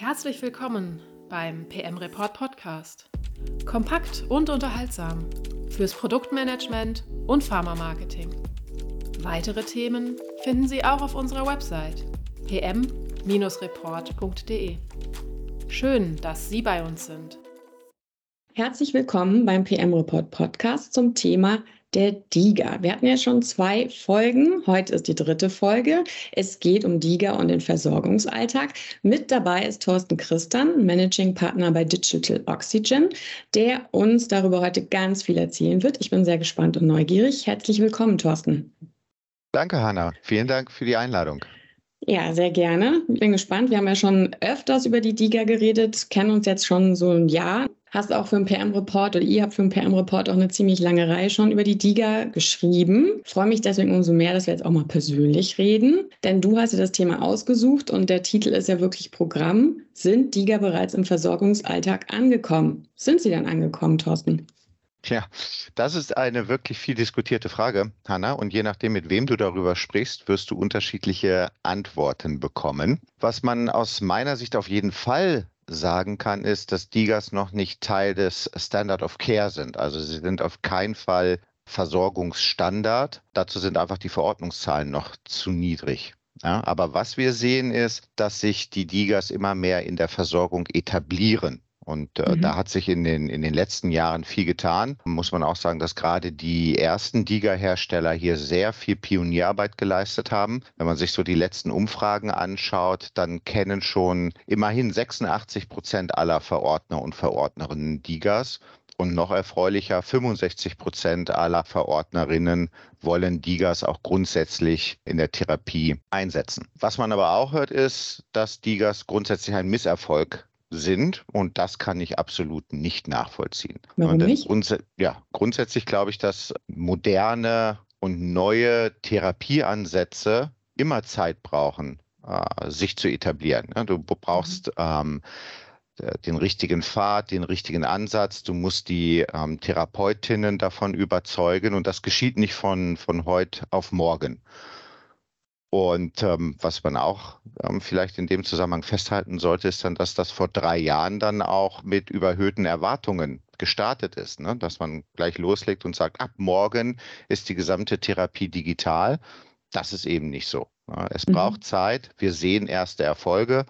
Herzlich willkommen beim PM Report Podcast. Kompakt und unterhaltsam fürs Produktmanagement und Pharmamarketing. Weitere Themen finden Sie auch auf unserer Website pm-report.de. Schön, dass Sie bei uns sind. Herzlich willkommen beim PM Report Podcast zum Thema der DIGA. Wir hatten ja schon zwei Folgen. Heute ist die dritte Folge. Es geht um DIGA und den Versorgungsalltag. Mit dabei ist Thorsten Christan, Managing Partner bei Digital Oxygen, der uns darüber heute ganz viel erzählen wird. Ich bin sehr gespannt und neugierig. Herzlich willkommen, Thorsten. Danke, Hanna. Vielen Dank für die Einladung. Ja, sehr gerne. Ich bin gespannt. Wir haben ja schon öfters über die DIGA geredet, kennen uns jetzt schon so ein Jahr. Hast auch für einen PM-Report oder ihr habt für einen PM-Report auch eine ziemlich lange Reihe schon über die DIGA geschrieben. Freue mich deswegen umso mehr, dass wir jetzt auch mal persönlich reden. Denn du hast ja das Thema ausgesucht und der Titel ist ja wirklich Programm. Sind DIGA bereits im Versorgungsalltag angekommen? Sind sie dann angekommen, Thorsten? Ja, das ist eine wirklich viel diskutierte Frage, Hanna. Und je nachdem, mit wem du darüber sprichst, wirst du unterschiedliche Antworten bekommen. Was man aus meiner Sicht auf jeden Fall sagen kann, ist, dass DIGAs noch nicht Teil des Standard of Care sind. Also sie sind auf keinen Fall Versorgungsstandard. Dazu sind einfach die Verordnungszahlen noch zu niedrig. Ja, aber was wir sehen ist, dass sich die DIGAs immer mehr in der Versorgung etablieren. Und äh, mhm. da hat sich in den, in den letzten Jahren viel getan. Muss man auch sagen, dass gerade die ersten DIGA-Hersteller hier sehr viel Pionierarbeit geleistet haben. Wenn man sich so die letzten Umfragen anschaut, dann kennen schon immerhin 86 Prozent aller Verordner und Verordnerinnen DIGAs. Und noch erfreulicher, 65 Prozent aller Verordnerinnen wollen DIGAs auch grundsätzlich in der Therapie einsetzen. Was man aber auch hört, ist, dass DIGAs grundsätzlich ein Misserfolg sind und das kann ich absolut nicht nachvollziehen. Warum nicht? Grunds ja, grundsätzlich glaube ich, dass moderne und neue Therapieansätze immer Zeit brauchen, äh, sich zu etablieren. Du brauchst mhm. ähm, den richtigen Pfad, den richtigen Ansatz. Du musst die ähm, Therapeutinnen davon überzeugen und das geschieht nicht von, von heute auf morgen. Und ähm, was man auch ähm, vielleicht in dem Zusammenhang festhalten sollte, ist dann, dass das vor drei Jahren dann auch mit überhöhten Erwartungen gestartet ist, ne? dass man gleich loslegt und sagt, ab morgen ist die gesamte Therapie digital. Das ist eben nicht so. Ne? Es mhm. braucht Zeit. Wir sehen erste Erfolge.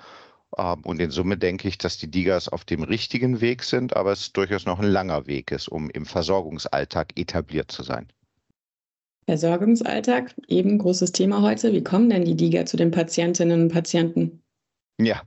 Ähm, und in Summe denke ich, dass die Digas auf dem richtigen Weg sind, aber es durchaus noch ein langer Weg ist, um im Versorgungsalltag etabliert zu sein. Versorgungsalltag, eben großes Thema heute. Wie kommen denn die DIGA zu den Patientinnen und Patienten? Ja,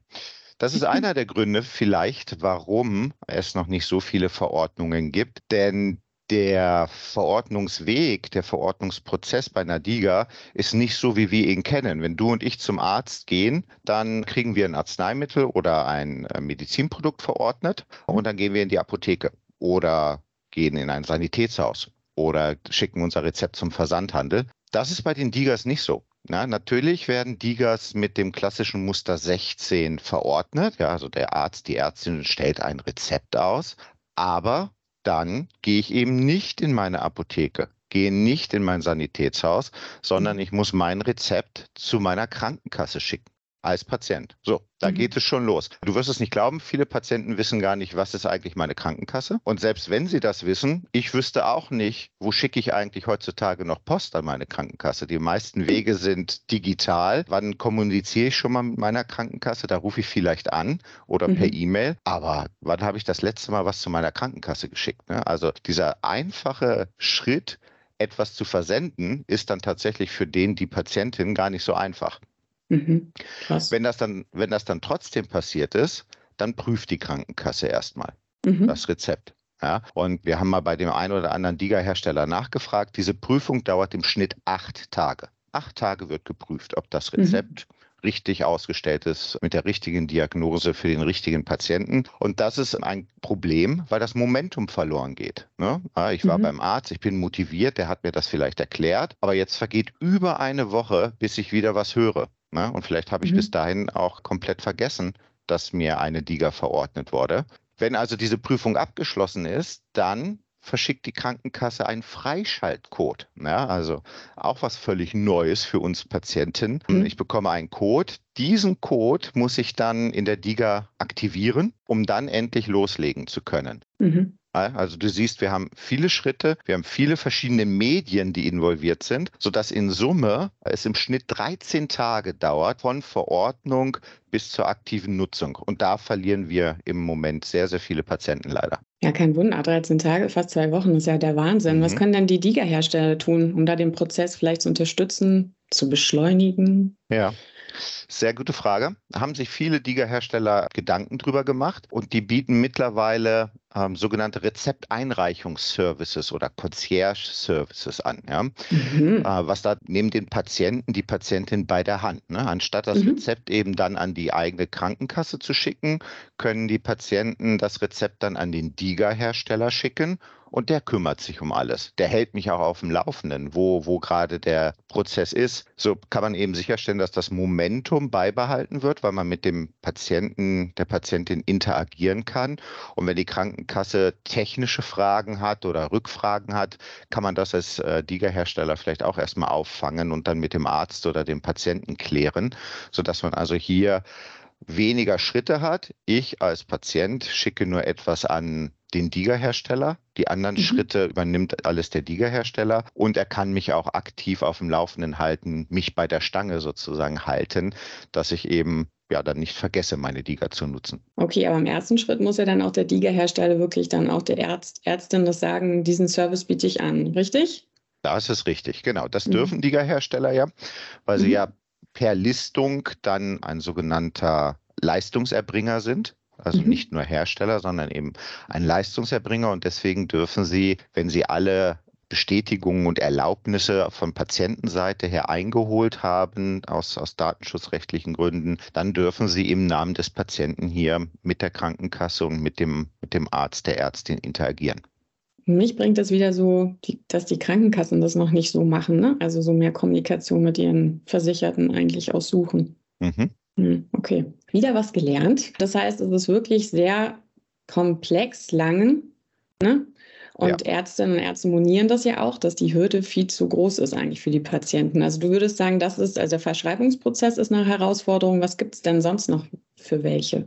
das ist einer der Gründe vielleicht, warum es noch nicht so viele Verordnungen gibt. Denn der Verordnungsweg, der Verordnungsprozess bei einer DIGA ist nicht so, wie wir ihn kennen. Wenn du und ich zum Arzt gehen, dann kriegen wir ein Arzneimittel oder ein äh, Medizinprodukt verordnet und dann gehen wir in die Apotheke oder gehen in ein Sanitätshaus oder schicken unser Rezept zum Versandhandel. Das ist bei den Digas nicht so. Na, natürlich werden Digas mit dem klassischen Muster 16 verordnet. Ja, also der Arzt, die Ärztin stellt ein Rezept aus. Aber dann gehe ich eben nicht in meine Apotheke, gehe nicht in mein Sanitätshaus, sondern ich muss mein Rezept zu meiner Krankenkasse schicken als Patient. So, da mhm. geht es schon los. Du wirst es nicht glauben, viele Patienten wissen gar nicht, was ist eigentlich meine Krankenkasse. Und selbst wenn sie das wissen, ich wüsste auch nicht, wo schicke ich eigentlich heutzutage noch Post an meine Krankenkasse. Die meisten Wege sind digital. Wann kommuniziere ich schon mal mit meiner Krankenkasse? Da rufe ich vielleicht an oder mhm. per E-Mail. Aber wann habe ich das letzte Mal was zu meiner Krankenkasse geschickt? Ne? Also dieser einfache Schritt, etwas zu versenden, ist dann tatsächlich für den die Patientin gar nicht so einfach. Mhm. Wenn, das dann, wenn das dann trotzdem passiert ist, dann prüft die Krankenkasse erstmal mhm. das Rezept. Ja, und wir haben mal bei dem einen oder anderen Diga-Hersteller nachgefragt. Diese Prüfung dauert im Schnitt acht Tage. Acht Tage wird geprüft, ob das mhm. Rezept mhm. richtig ausgestellt ist, mit der richtigen Diagnose für den richtigen Patienten. Und das ist ein Problem, weil das Momentum verloren geht. Ne? Ich war mhm. beim Arzt, ich bin motiviert, der hat mir das vielleicht erklärt, aber jetzt vergeht über eine Woche, bis ich wieder was höre. Ne? Und vielleicht habe ich mhm. bis dahin auch komplett vergessen, dass mir eine DIGA verordnet wurde. Wenn also diese Prüfung abgeschlossen ist, dann verschickt die Krankenkasse einen Freischaltcode. Ja, also auch was völlig Neues für uns Patienten. Mhm. Ich bekomme einen Code. Diesen Code muss ich dann in der DIGA aktivieren, um dann endlich loslegen zu können. Mhm. Also du siehst, wir haben viele Schritte, wir haben viele verschiedene Medien, die involviert sind, sodass in Summe es im Schnitt 13 Tage dauert von Verordnung bis zur aktiven Nutzung. Und da verlieren wir im Moment sehr, sehr viele Patienten leider. Ja, kein Wunder. 13 Tage, fast zwei Wochen, das ist ja der Wahnsinn. Mhm. Was können denn die DIGA-Hersteller tun, um da den Prozess vielleicht zu unterstützen, zu beschleunigen? Ja. Sehr gute Frage. Haben sich viele DIGA-Hersteller Gedanken drüber gemacht und die bieten mittlerweile ähm, sogenannte Rezepteinreichungsservices oder Concierge-Services an. Ja? Mhm. Äh, was da neben den Patienten die Patientin bei der Hand. Ne? Anstatt das mhm. Rezept eben dann an die eigene Krankenkasse zu schicken, können die Patienten das Rezept dann an den DIGA-Hersteller schicken und der kümmert sich um alles. Der hält mich auch auf dem Laufenden, wo, wo gerade der Prozess ist. So kann man eben sicherstellen, dass das Momentum beibehalten wird, weil man mit dem Patienten, der Patientin interagieren kann. Und wenn die Krankenkasse technische Fragen hat oder Rückfragen hat, kann man das als äh, DIGA-Hersteller vielleicht auch erstmal auffangen und dann mit dem Arzt oder dem Patienten klären, sodass man also hier weniger Schritte hat. Ich als Patient schicke nur etwas an den DIGA-Hersteller. Die anderen mhm. Schritte übernimmt alles der DIGA-Hersteller und er kann mich auch aktiv auf dem Laufenden halten, mich bei der Stange sozusagen halten, dass ich eben ja dann nicht vergesse, meine DIGA zu nutzen. Okay, aber im ersten Schritt muss ja dann auch der DIGA-Hersteller wirklich dann auch der Ärzt, Ärztin das sagen, diesen Service biete ich an, richtig? Das ist richtig, genau. Das mhm. dürfen DIGA-Hersteller ja, weil mhm. sie ja per Listung dann ein sogenannter Leistungserbringer sind. Also mhm. nicht nur Hersteller, sondern eben ein Leistungserbringer. Und deswegen dürfen sie, wenn sie alle Bestätigungen und Erlaubnisse von Patientenseite her eingeholt haben, aus, aus datenschutzrechtlichen Gründen, dann dürfen sie im Namen des Patienten hier mit der Krankenkasse und mit dem, mit dem Arzt, der Ärztin interagieren. Mich bringt das wieder so, dass die Krankenkassen das noch nicht so machen, ne? also so mehr Kommunikation mit ihren Versicherten eigentlich aussuchen. Mhm. Hm, okay, wieder was gelernt. Das heißt, es ist wirklich sehr komplex, lang. Ne? Und ja. Ärztinnen und Ärzte monieren das ja auch, dass die Hürde viel zu groß ist eigentlich für die Patienten. Also du würdest sagen, das ist, also der Verschreibungsprozess ist eine Herausforderung. Was gibt es denn sonst noch für welche?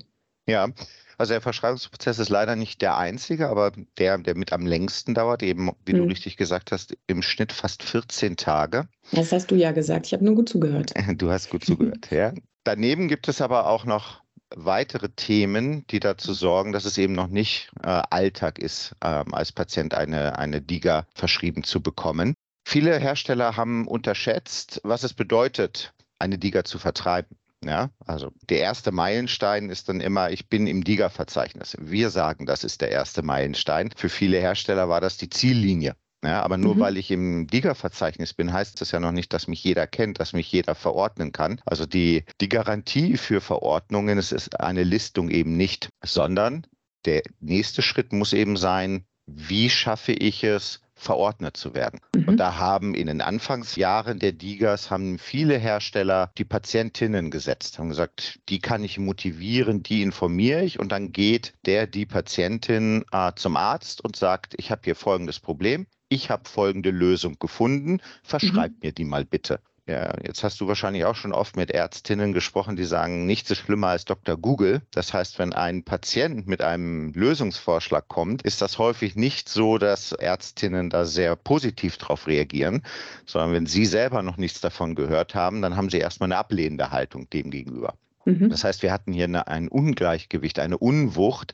Ja, also der Verschreibungsprozess ist leider nicht der einzige, aber der, der mit am längsten dauert, eben, wie hm. du richtig gesagt hast, im Schnitt fast 14 Tage. Das hast du ja gesagt. Ich habe nur gut zugehört. Du hast gut zugehört, ja. Daneben gibt es aber auch noch weitere Themen, die dazu sorgen, dass es eben noch nicht äh, Alltag ist, äh, als Patient eine, eine DIGA verschrieben zu bekommen. Viele Hersteller haben unterschätzt, was es bedeutet, eine DIGA zu vertreiben. Ja, also der erste Meilenstein ist dann immer, ich bin im DIGA-Verzeichnis. Wir sagen, das ist der erste Meilenstein. Für viele Hersteller war das die Ziellinie. Ja, aber nur mhm. weil ich im DIGA-Verzeichnis bin, heißt das ja noch nicht, dass mich jeder kennt, dass mich jeder verordnen kann. Also die, die Garantie für Verordnungen es ist eine Listung eben nicht, sondern der nächste Schritt muss eben sein, wie schaffe ich es, verordnet zu werden. Mhm. Und da haben in den Anfangsjahren der DIGAs haben viele Hersteller die Patientinnen gesetzt, haben gesagt, die kann ich motivieren, die informiere ich und dann geht der, die Patientin äh, zum Arzt und sagt, ich habe hier folgendes Problem, ich habe folgende Lösung gefunden, verschreib mhm. mir die mal bitte. Ja, jetzt hast du wahrscheinlich auch schon oft mit Ärztinnen gesprochen, die sagen, nichts ist schlimmer als Dr. Google. Das heißt, wenn ein Patient mit einem Lösungsvorschlag kommt, ist das häufig nicht so, dass Ärztinnen da sehr positiv drauf reagieren, sondern wenn sie selber noch nichts davon gehört haben, dann haben sie erstmal eine ablehnende Haltung dem gegenüber. Mhm. Das heißt, wir hatten hier eine, ein Ungleichgewicht, eine Unwucht,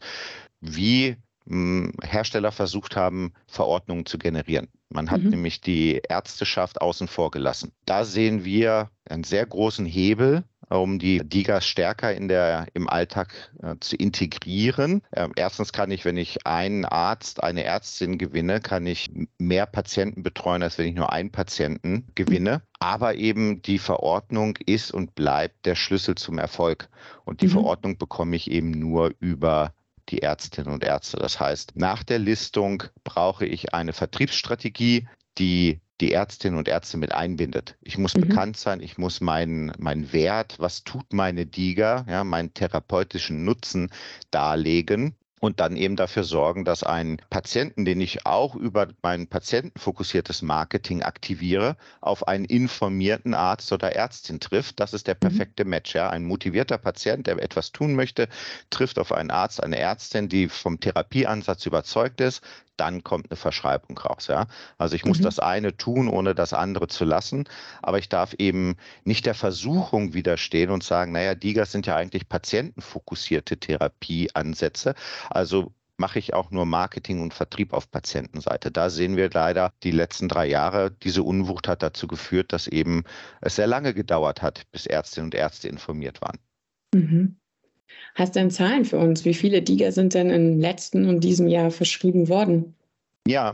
wie Hersteller versucht haben, Verordnungen zu generieren. Man hat mhm. nämlich die Ärzteschaft außen vor gelassen. Da sehen wir einen sehr großen Hebel, um die Digas stärker in der, im Alltag äh, zu integrieren. Äh, erstens kann ich, wenn ich einen Arzt, eine Ärztin gewinne, kann ich mehr Patienten betreuen, als wenn ich nur einen Patienten gewinne. Aber eben die Verordnung ist und bleibt der Schlüssel zum Erfolg. Und die mhm. Verordnung bekomme ich eben nur über die Ärztinnen und Ärzte. Das heißt, nach der Listung brauche ich eine Vertriebsstrategie, die die Ärztinnen und Ärzte mit einbindet. Ich muss mhm. bekannt sein, ich muss meinen mein Wert, was tut meine DIGA, ja, meinen therapeutischen Nutzen darlegen. Und dann eben dafür sorgen, dass ein Patienten, den ich auch über mein patientenfokussiertes Marketing aktiviere, auf einen informierten Arzt oder Ärztin trifft. Das ist der mhm. perfekte Match. Ja? Ein motivierter Patient, der etwas tun möchte, trifft auf einen Arzt, eine Ärztin, die vom Therapieansatz überzeugt ist, dann kommt eine Verschreibung raus. Ja? Also ich muss mhm. das eine tun, ohne das andere zu lassen. Aber ich darf eben nicht der Versuchung widerstehen und sagen, naja, DIGAs sind ja eigentlich patientenfokussierte Therapieansätze. Also mache ich auch nur Marketing und Vertrieb auf Patientenseite. Da sehen wir leider die letzten drei Jahre, diese Unwucht hat dazu geführt, dass eben es sehr lange gedauert hat, bis Ärztinnen und Ärzte informiert waren. Mhm. Hast du denn Zahlen für uns? Wie viele DIGA sind denn im letzten und diesem Jahr verschrieben worden? Ja,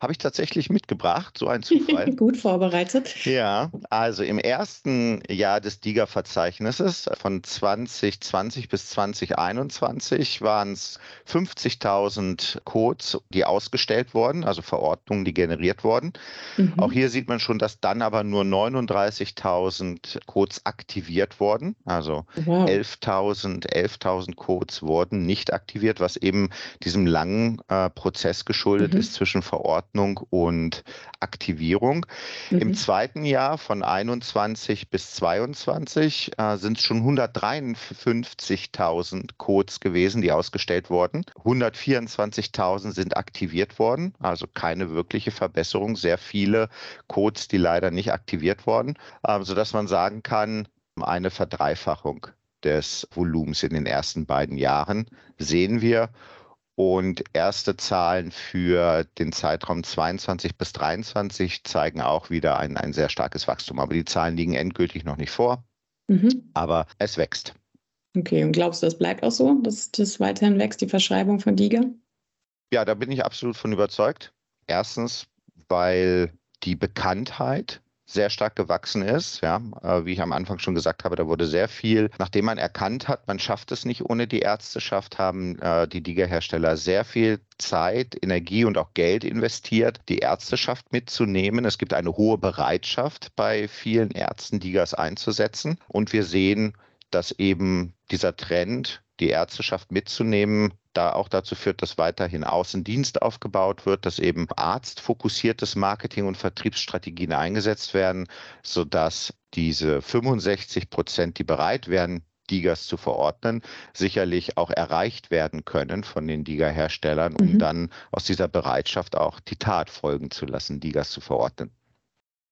habe ich tatsächlich mitgebracht, so ein Zufall. Gut vorbereitet. Ja, also im ersten Jahr des DIGA-Verzeichnisses von 2020 bis 2021 waren es 50.000 Codes, die ausgestellt wurden, also Verordnungen, die generiert wurden. Mhm. Auch hier sieht man schon, dass dann aber nur 39.000 Codes aktiviert wurden, also wow. 11.000 11 Codes wurden nicht aktiviert, was eben diesem langen äh, Prozess geschuldet mhm. ist zwischen Verordnungen Verordnung und Aktivierung. Mhm. Im zweiten Jahr von 21 bis 22 äh, sind es schon 153.000 Codes gewesen, die ausgestellt wurden. 124.000 sind aktiviert worden, also keine wirkliche Verbesserung. Sehr viele Codes, die leider nicht aktiviert wurden, äh, sodass man sagen kann, eine Verdreifachung des Volumens in den ersten beiden Jahren sehen wir. Und erste Zahlen für den Zeitraum 22 bis 23 zeigen auch wieder ein, ein sehr starkes Wachstum. Aber die Zahlen liegen endgültig noch nicht vor. Mhm. Aber es wächst. Okay, und glaubst du, das bleibt auch so, dass das weiterhin wächst, die Verschreibung von DIGA? Ja, da bin ich absolut von überzeugt. Erstens, weil die Bekanntheit sehr stark gewachsen ist. Ja, äh, wie ich am Anfang schon gesagt habe, da wurde sehr viel, nachdem man erkannt hat, man schafft es nicht ohne die Ärzteschaft, haben äh, die DIGA-Hersteller sehr viel Zeit, Energie und auch Geld investiert, die Ärzteschaft mitzunehmen. Es gibt eine hohe Bereitschaft bei vielen Ärzten, DIGAs einzusetzen. Und wir sehen, dass eben dieser Trend, die Ärzteschaft mitzunehmen, da auch dazu führt, dass weiterhin Außendienst aufgebaut wird, dass eben arztfokussiertes Marketing und Vertriebsstrategien eingesetzt werden, sodass diese 65 Prozent, die bereit wären, Digas zu verordnen, sicherlich auch erreicht werden können von den Diga-Herstellern, um mhm. dann aus dieser Bereitschaft auch die Tat folgen zu lassen, Digas zu verordnen.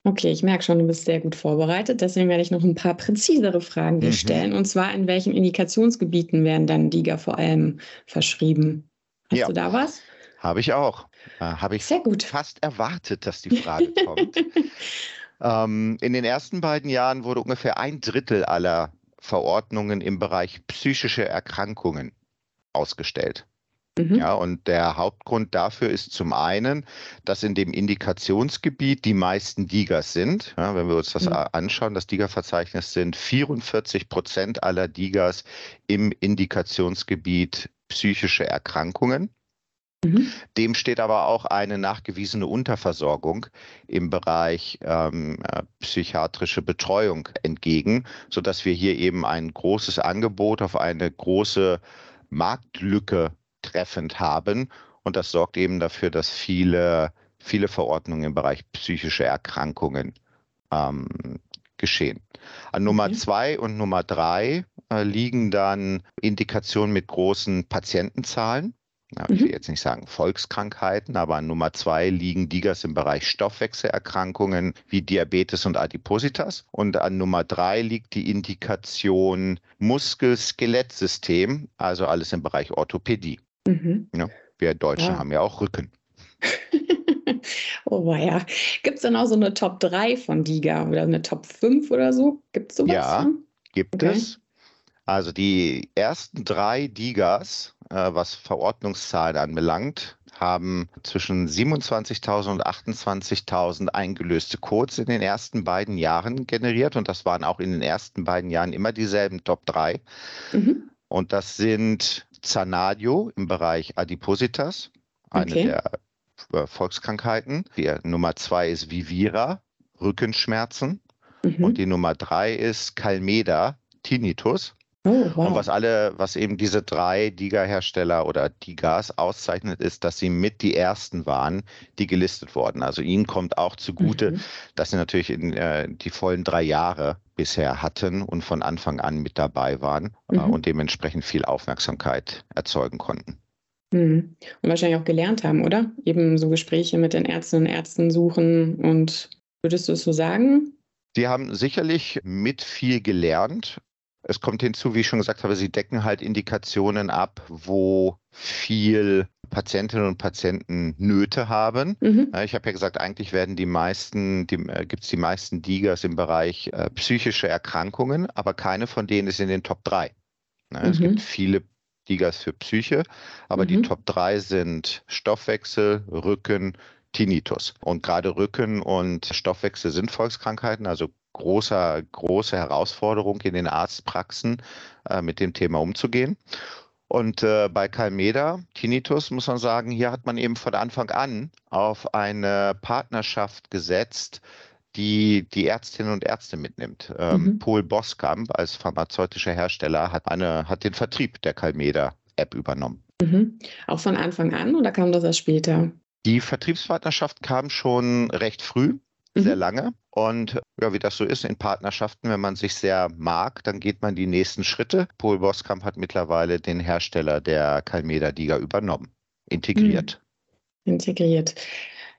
Okay, ich merke schon, du bist sehr gut vorbereitet. Deswegen werde ich noch ein paar präzisere Fragen dir mhm. stellen. Und zwar, in welchen Indikationsgebieten werden dann DIGA vor allem verschrieben? Hast ja. du da was? Habe ich auch. Äh, Habe ich sehr gut. fast erwartet, dass die Frage kommt. ähm, in den ersten beiden Jahren wurde ungefähr ein Drittel aller Verordnungen im Bereich psychische Erkrankungen ausgestellt. Mhm. Ja, und der Hauptgrund dafür ist zum einen, dass in dem Indikationsgebiet die meisten Digas sind. Ja, wenn wir uns das mhm. anschauen, das Diga-Verzeichnis sind 44 Prozent aller Digas im Indikationsgebiet psychische Erkrankungen. Mhm. Dem steht aber auch eine nachgewiesene Unterversorgung im Bereich ähm, äh, psychiatrische Betreuung entgegen, sodass wir hier eben ein großes Angebot auf eine große Marktlücke treffend haben. Und das sorgt eben dafür, dass viele, viele Verordnungen im Bereich psychische Erkrankungen ähm, geschehen. An Nummer okay. zwei und Nummer drei äh, liegen dann Indikationen mit großen Patientenzahlen. Ja, ich will mhm. jetzt nicht sagen Volkskrankheiten, aber an Nummer zwei liegen Digas im Bereich Stoffwechselerkrankungen wie Diabetes und Adipositas. Und an Nummer drei liegt die Indikation Muskel-Skelettsystem, also alles im Bereich Orthopädie. Mhm. Ja, wir Deutschen ja. haben ja auch Rücken. oh ja. Gibt es dann auch so eine Top 3 von Diga oder eine Top 5 oder so? Gibt es sowas? Ja, von? gibt okay. es. Also die ersten drei Digas, äh, was Verordnungszahlen anbelangt, haben zwischen 27.000 und 28.000 eingelöste Codes in den ersten beiden Jahren generiert und das waren auch in den ersten beiden Jahren immer dieselben Top 3. Mhm. Und das sind Zanadio im Bereich Adipositas, eine okay. der äh, Volkskrankheiten. Die Nummer zwei ist Vivira, Rückenschmerzen. Mhm. Und die Nummer drei ist Calmeda, Tinnitus. Oh, wow. Und was alle, was eben diese drei Diga-Hersteller oder Digas auszeichnet, ist, dass sie mit die ersten waren, die gelistet wurden. Also ihnen kommt auch zugute, mhm. dass sie natürlich in äh, die vollen drei Jahre bisher hatten und von Anfang an mit dabei waren äh, mhm. und dementsprechend viel Aufmerksamkeit erzeugen konnten. Mhm. Und wahrscheinlich auch gelernt haben, oder? Eben so Gespräche mit den Ärztinnen und Ärzten suchen und würdest du es so sagen? Sie haben sicherlich mit viel gelernt. Es kommt hinzu, wie ich schon gesagt habe, sie decken halt Indikationen ab, wo viel Patientinnen und Patienten Nöte haben. Mhm. Ich habe ja gesagt, eigentlich werden die meisten, äh, gibt es die meisten Digas im Bereich äh, psychische Erkrankungen, aber keine von denen ist in den Top 3. Mhm. Es gibt viele Digas für Psyche, aber mhm. die Top 3 sind Stoffwechsel, Rücken, Tinnitus. Und gerade Rücken und Stoffwechsel sind Volkskrankheiten, also großer, große Herausforderung in den Arztpraxen, äh, mit dem Thema umzugehen. Und äh, bei Calmeda, Tinnitus, muss man sagen, hier hat man eben von Anfang an auf eine Partnerschaft gesetzt, die die Ärztinnen und Ärzte mitnimmt. Ähm, mhm. Paul Boskamp als pharmazeutischer Hersteller hat, eine, hat den Vertrieb der Calmeda-App übernommen. Mhm. Auch von Anfang an oder kam das erst später? Die Vertriebspartnerschaft kam schon recht früh sehr mhm. lange. Und ja, wie das so ist in Partnerschaften, wenn man sich sehr mag, dann geht man die nächsten Schritte. Paul Boskamp hat mittlerweile den Hersteller der Calmeda Diga übernommen, integriert. Mhm. Integriert.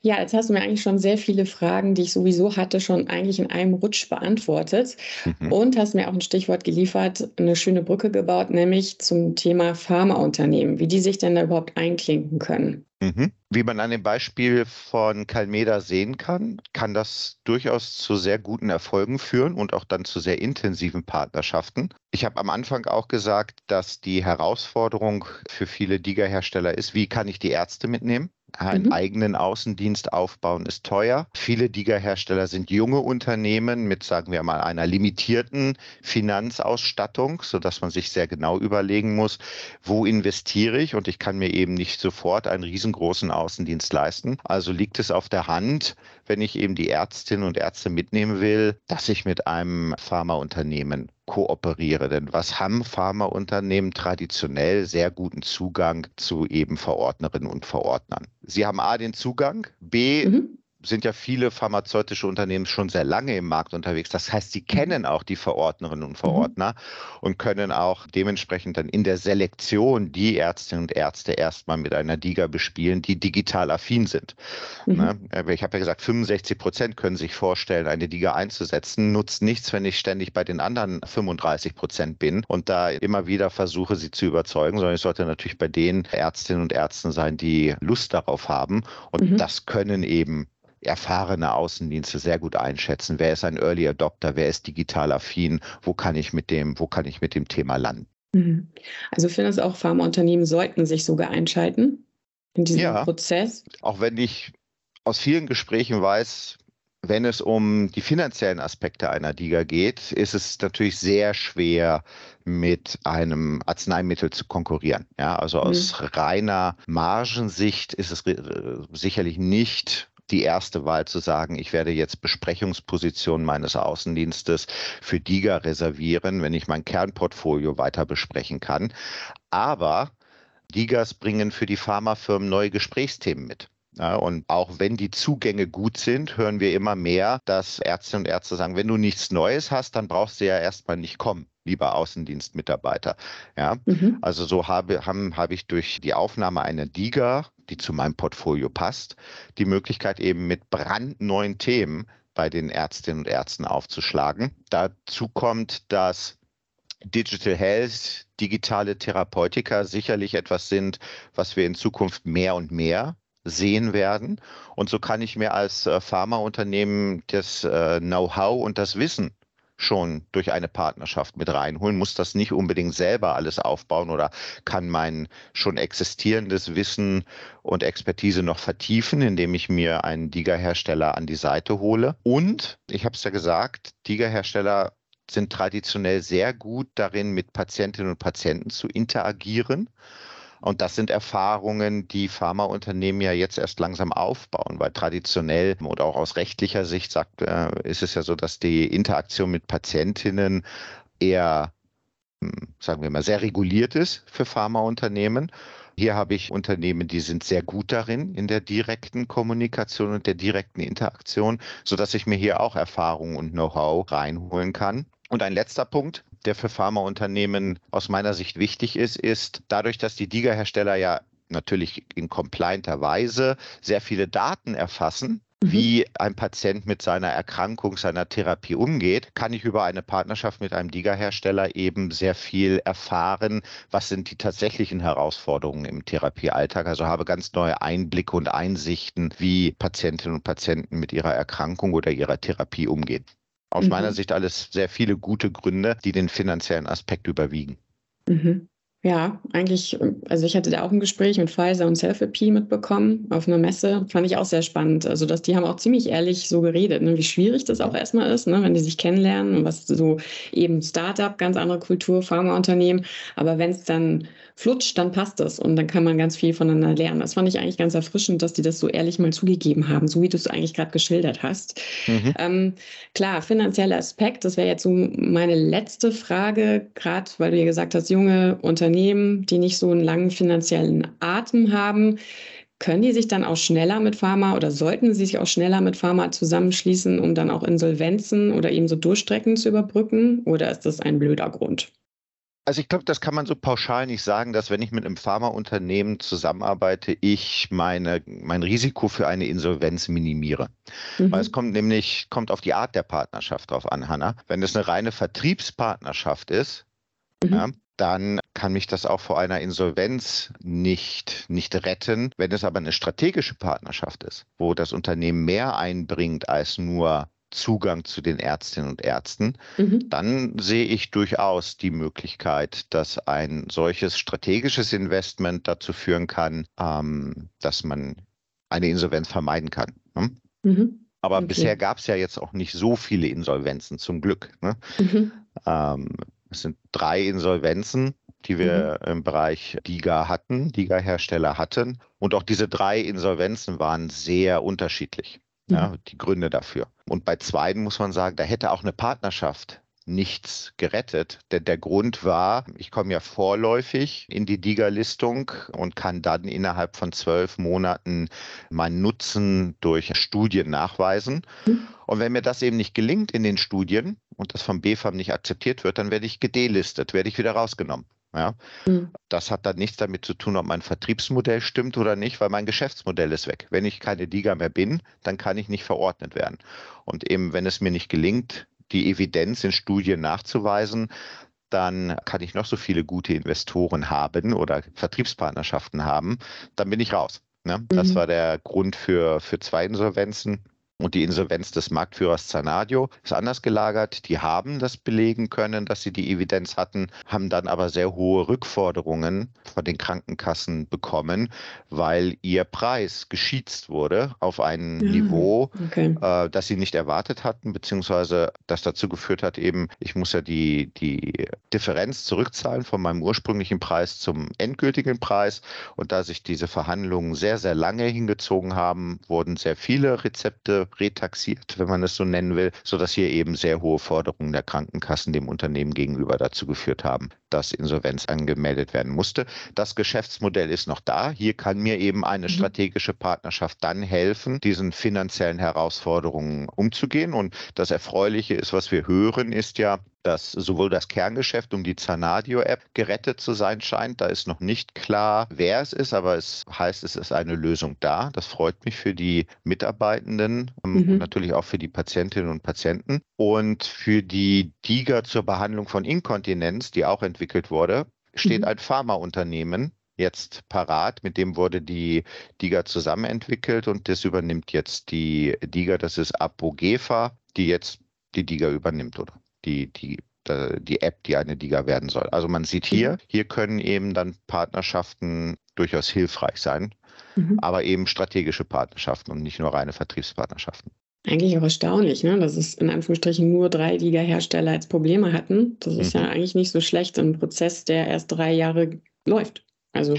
Ja, jetzt hast du mir eigentlich schon sehr viele Fragen, die ich sowieso hatte, schon eigentlich in einem Rutsch beantwortet mhm. und hast mir auch ein Stichwort geliefert, eine schöne Brücke gebaut, nämlich zum Thema Pharmaunternehmen, wie die sich denn da überhaupt einklinken können. Mhm. Wie man an dem Beispiel von Calmeda sehen kann, kann das durchaus zu sehr guten Erfolgen führen und auch dann zu sehr intensiven Partnerschaften. Ich habe am Anfang auch gesagt, dass die Herausforderung für viele Diga-Hersteller ist, wie kann ich die Ärzte mitnehmen? Einen mhm. eigenen Außendienst aufbauen ist teuer. Viele Diga-Hersteller sind junge Unternehmen mit, sagen wir mal, einer limitierten Finanzausstattung, sodass man sich sehr genau überlegen muss, wo investiere ich? Und ich kann mir eben nicht sofort einen riesengroßen Außendienst leisten. Also liegt es auf der Hand, wenn ich eben die Ärztinnen und Ärzte mitnehmen will, dass ich mit einem Pharmaunternehmen kooperiere. Denn was haben Pharmaunternehmen traditionell sehr guten Zugang zu eben Verordnerinnen und Verordnern? Sie haben A den Zugang, B mhm sind ja viele pharmazeutische Unternehmen schon sehr lange im Markt unterwegs. Das heißt, sie kennen auch die Verordnerinnen und Verordner mhm. und können auch dementsprechend dann in der Selektion die Ärztinnen und Ärzte erstmal mit einer DIGA bespielen, die digital affin sind. Mhm. Ne? Äh, ich habe ja gesagt, 65 Prozent können sich vorstellen, eine DIGA einzusetzen. Nutzt nichts, wenn ich ständig bei den anderen 35 Prozent bin und da immer wieder versuche, sie zu überzeugen, sondern ich sollte natürlich bei den Ärztinnen und Ärzten sein, die Lust darauf haben. Und mhm. das können eben erfahrene Außendienste sehr gut einschätzen. Wer ist ein Early Adopter? Wer ist digital affin? Wo kann ich mit dem, wo kann ich mit dem Thema landen? Mhm. Also finde es auch Pharmaunternehmen sollten sich sogar einschalten in diesem ja, Prozess. Auch wenn ich aus vielen Gesprächen weiß, wenn es um die finanziellen Aspekte einer DIGA geht, ist es natürlich sehr schwer, mit einem Arzneimittel zu konkurrieren. Ja, also aus mhm. reiner Margensicht ist es äh, sicherlich nicht die erste Wahl zu sagen, ich werde jetzt Besprechungspositionen meines Außendienstes für DIGA reservieren, wenn ich mein Kernportfolio weiter besprechen kann. Aber DIGAs bringen für die Pharmafirmen neue Gesprächsthemen mit. Ja, und auch wenn die Zugänge gut sind, hören wir immer mehr, dass Ärztinnen und Ärzte sagen, wenn du nichts Neues hast, dann brauchst du ja erstmal nicht kommen, lieber Außendienstmitarbeiter. Ja, mhm. also so habe, haben, habe ich durch die Aufnahme einer DIGA die zu meinem Portfolio passt, die Möglichkeit eben mit brandneuen Themen bei den Ärztinnen und Ärzten aufzuschlagen. Dazu kommt, dass Digital Health, digitale Therapeutika sicherlich etwas sind, was wir in Zukunft mehr und mehr sehen werden. Und so kann ich mir als äh, Pharmaunternehmen das äh, Know-how und das Wissen schon durch eine Partnerschaft mit reinholen, muss das nicht unbedingt selber alles aufbauen oder kann mein schon existierendes Wissen und Expertise noch vertiefen, indem ich mir einen DIGA-Hersteller an die Seite hole. Und, ich habe es ja gesagt, DIGA-Hersteller sind traditionell sehr gut darin, mit Patientinnen und Patienten zu interagieren und das sind Erfahrungen, die Pharmaunternehmen ja jetzt erst langsam aufbauen, weil traditionell oder auch aus rechtlicher Sicht sagt, äh, ist es ja so, dass die Interaktion mit Patientinnen eher hm, sagen wir mal, sehr reguliert ist für Pharmaunternehmen. Hier habe ich Unternehmen, die sind sehr gut darin in der direkten Kommunikation und der direkten Interaktion, sodass ich mir hier auch Erfahrung und Know-how reinholen kann. Und ein letzter Punkt, der für Pharmaunternehmen aus meiner Sicht wichtig ist, ist dadurch, dass die DIGA-Hersteller ja natürlich in complianter Weise sehr viele Daten erfassen, mhm. wie ein Patient mit seiner Erkrankung, seiner Therapie umgeht, kann ich über eine Partnerschaft mit einem DIGA-Hersteller eben sehr viel erfahren, was sind die tatsächlichen Herausforderungen im Therapiealltag. Also habe ganz neue Einblicke und Einsichten, wie Patientinnen und Patienten mit ihrer Erkrankung oder ihrer Therapie umgehen. Aus mhm. meiner Sicht alles sehr viele gute Gründe, die den finanziellen Aspekt überwiegen. Mhm. Ja, eigentlich, also ich hatte da auch ein Gespräch mit Pfizer und Selfie mitbekommen auf einer Messe. Fand ich auch sehr spannend. Also, dass die haben auch ziemlich ehrlich so geredet, ne, wie schwierig das auch erstmal ist, ne, wenn die sich kennenlernen und was so eben Startup, ganz andere Kultur, Pharmaunternehmen. Aber wenn es dann flutscht, dann passt es und dann kann man ganz viel voneinander lernen. Das fand ich eigentlich ganz erfrischend, dass die das so ehrlich mal zugegeben haben, so wie du es eigentlich gerade geschildert hast. Mhm. Ähm, klar, finanzieller Aspekt, das wäre jetzt so meine letzte Frage, gerade weil du ja gesagt hast, junge Unternehmen, die nicht so einen langen finanziellen Atem haben. Können die sich dann auch schneller mit Pharma oder sollten sie sich auch schneller mit Pharma zusammenschließen, um dann auch Insolvenzen oder eben so Durchstrecken zu überbrücken? Oder ist das ein blöder Grund? Also ich glaube, das kann man so pauschal nicht sagen, dass wenn ich mit einem Pharmaunternehmen zusammenarbeite, ich meine, mein Risiko für eine Insolvenz minimiere. Mhm. Weil es kommt nämlich, kommt auf die Art der Partnerschaft drauf an, Hanna. Wenn es eine reine Vertriebspartnerschaft ist, mhm. ja, dann kann mich das auch vor einer Insolvenz nicht, nicht retten. Wenn es aber eine strategische Partnerschaft ist, wo das Unternehmen mehr einbringt als nur Zugang zu den Ärztinnen und Ärzten, mhm. dann sehe ich durchaus die Möglichkeit, dass ein solches strategisches Investment dazu führen kann, ähm, dass man eine Insolvenz vermeiden kann. Ne? Mhm. Aber okay. bisher gab es ja jetzt auch nicht so viele Insolvenzen, zum Glück. Ne? Mhm. Ähm, es sind drei Insolvenzen, die wir mhm. im Bereich DIGA hatten, DIGA-Hersteller hatten. Und auch diese drei Insolvenzen waren sehr unterschiedlich ja, mhm. die Gründe dafür. Und bei zweiten muss man sagen, da hätte auch eine Partnerschaft nichts gerettet. Denn der Grund war, ich komme ja vorläufig in die DIGA-Listung und kann dann innerhalb von zwölf Monaten meinen Nutzen durch Studien nachweisen. Mhm. Und wenn mir das eben nicht gelingt in den Studien und das vom BFAM nicht akzeptiert wird, dann werde ich gedelistet, werde ich wieder rausgenommen. Ja? Mhm. Das hat dann nichts damit zu tun, ob mein Vertriebsmodell stimmt oder nicht, weil mein Geschäftsmodell ist weg. Wenn ich keine DIGA mehr bin, dann kann ich nicht verordnet werden. Und eben, wenn es mir nicht gelingt, die Evidenz in Studien nachzuweisen, dann kann ich noch so viele gute Investoren haben oder Vertriebspartnerschaften haben, dann bin ich raus. Ne? Das mhm. war der Grund für, für zwei Insolvenzen. Und die Insolvenz des Marktführers Zanadio ist anders gelagert. Die haben das belegen können, dass sie die Evidenz hatten, haben dann aber sehr hohe Rückforderungen von den Krankenkassen bekommen, weil ihr Preis geschiezt wurde auf ein ja, Niveau, okay. äh, das sie nicht erwartet hatten, beziehungsweise das dazu geführt hat, eben, ich muss ja die, die Differenz zurückzahlen von meinem ursprünglichen Preis zum endgültigen Preis. Und da sich diese Verhandlungen sehr, sehr lange hingezogen haben, wurden sehr viele Rezepte retaxiert, wenn man es so nennen will, sodass hier eben sehr hohe Forderungen der Krankenkassen dem Unternehmen gegenüber dazu geführt haben, dass Insolvenz angemeldet werden musste. Das Geschäftsmodell ist noch da. Hier kann mir eben eine mhm. strategische Partnerschaft dann helfen, diesen finanziellen Herausforderungen umzugehen. Und das Erfreuliche ist, was wir hören, ist ja, dass sowohl das Kerngeschäft um die Zanadio-App gerettet zu sein scheint. Da ist noch nicht klar, wer es ist, aber es heißt, es ist eine Lösung da. Das freut mich für die Mitarbeitenden ähm, mhm. und natürlich auch für die Patientinnen und Patienten. Und für die DIGA zur Behandlung von Inkontinenz, die auch entwickelt wurde, steht mhm. ein Pharmaunternehmen jetzt parat. Mit dem wurde die DIGA zusammen entwickelt und das übernimmt jetzt die DIGA, das ist Apogefa, die jetzt die DIGA übernimmt, oder? Die, die, die App, die eine DIGA werden soll. Also man sieht hier, mhm. hier können eben dann Partnerschaften durchaus hilfreich sein, mhm. aber eben strategische Partnerschaften und nicht nur reine Vertriebspartnerschaften. Eigentlich auch erstaunlich, ne? dass es in Anführungsstrichen nur drei Liga-Hersteller als Probleme hatten. Das ist mhm. ja eigentlich nicht so schlecht im Prozess, der erst drei Jahre läuft. Also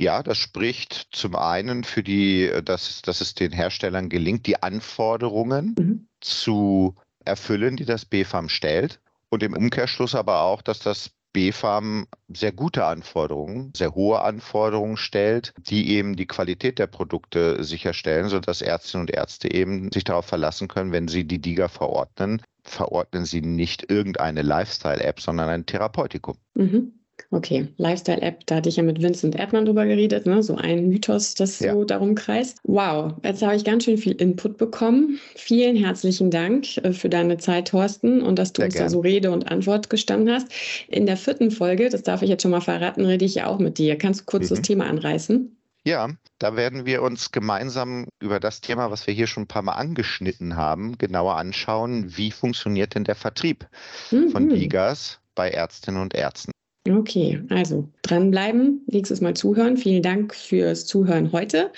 ja, das spricht zum einen für die, dass, dass es den Herstellern gelingt, die Anforderungen mhm. zu erfüllen, die das BFAM stellt. Und im Umkehrschluss aber auch, dass das BfArM sehr gute Anforderungen, sehr hohe Anforderungen stellt, die eben die Qualität der Produkte sicherstellen, sodass Ärztinnen und Ärzte eben sich darauf verlassen können, wenn sie die DIGA verordnen, verordnen sie nicht irgendeine Lifestyle-App, sondern ein Therapeutikum. Mhm. Okay, Lifestyle-App, da hatte ich ja mit Vincent Erdmann drüber geredet, ne? so ein Mythos, das ja. so darum kreist. Wow, jetzt habe ich ganz schön viel Input bekommen. Vielen herzlichen Dank äh, für deine Zeit, Thorsten, und dass du Sehr uns gern. da so Rede und Antwort gestanden hast. In der vierten Folge, das darf ich jetzt schon mal verraten, rede ich ja auch mit dir. Kannst du kurz mhm. das Thema anreißen? Ja, da werden wir uns gemeinsam über das Thema, was wir hier schon ein paar Mal angeschnitten haben, genauer anschauen. Wie funktioniert denn der Vertrieb mhm. von Digas bei Ärztinnen und Ärzten? Okay, also dranbleiben, nächstes Mal zuhören. Vielen Dank fürs Zuhören heute.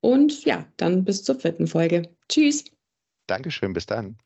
Und ja, dann bis zur vierten Folge. Tschüss. Dankeschön, bis dann.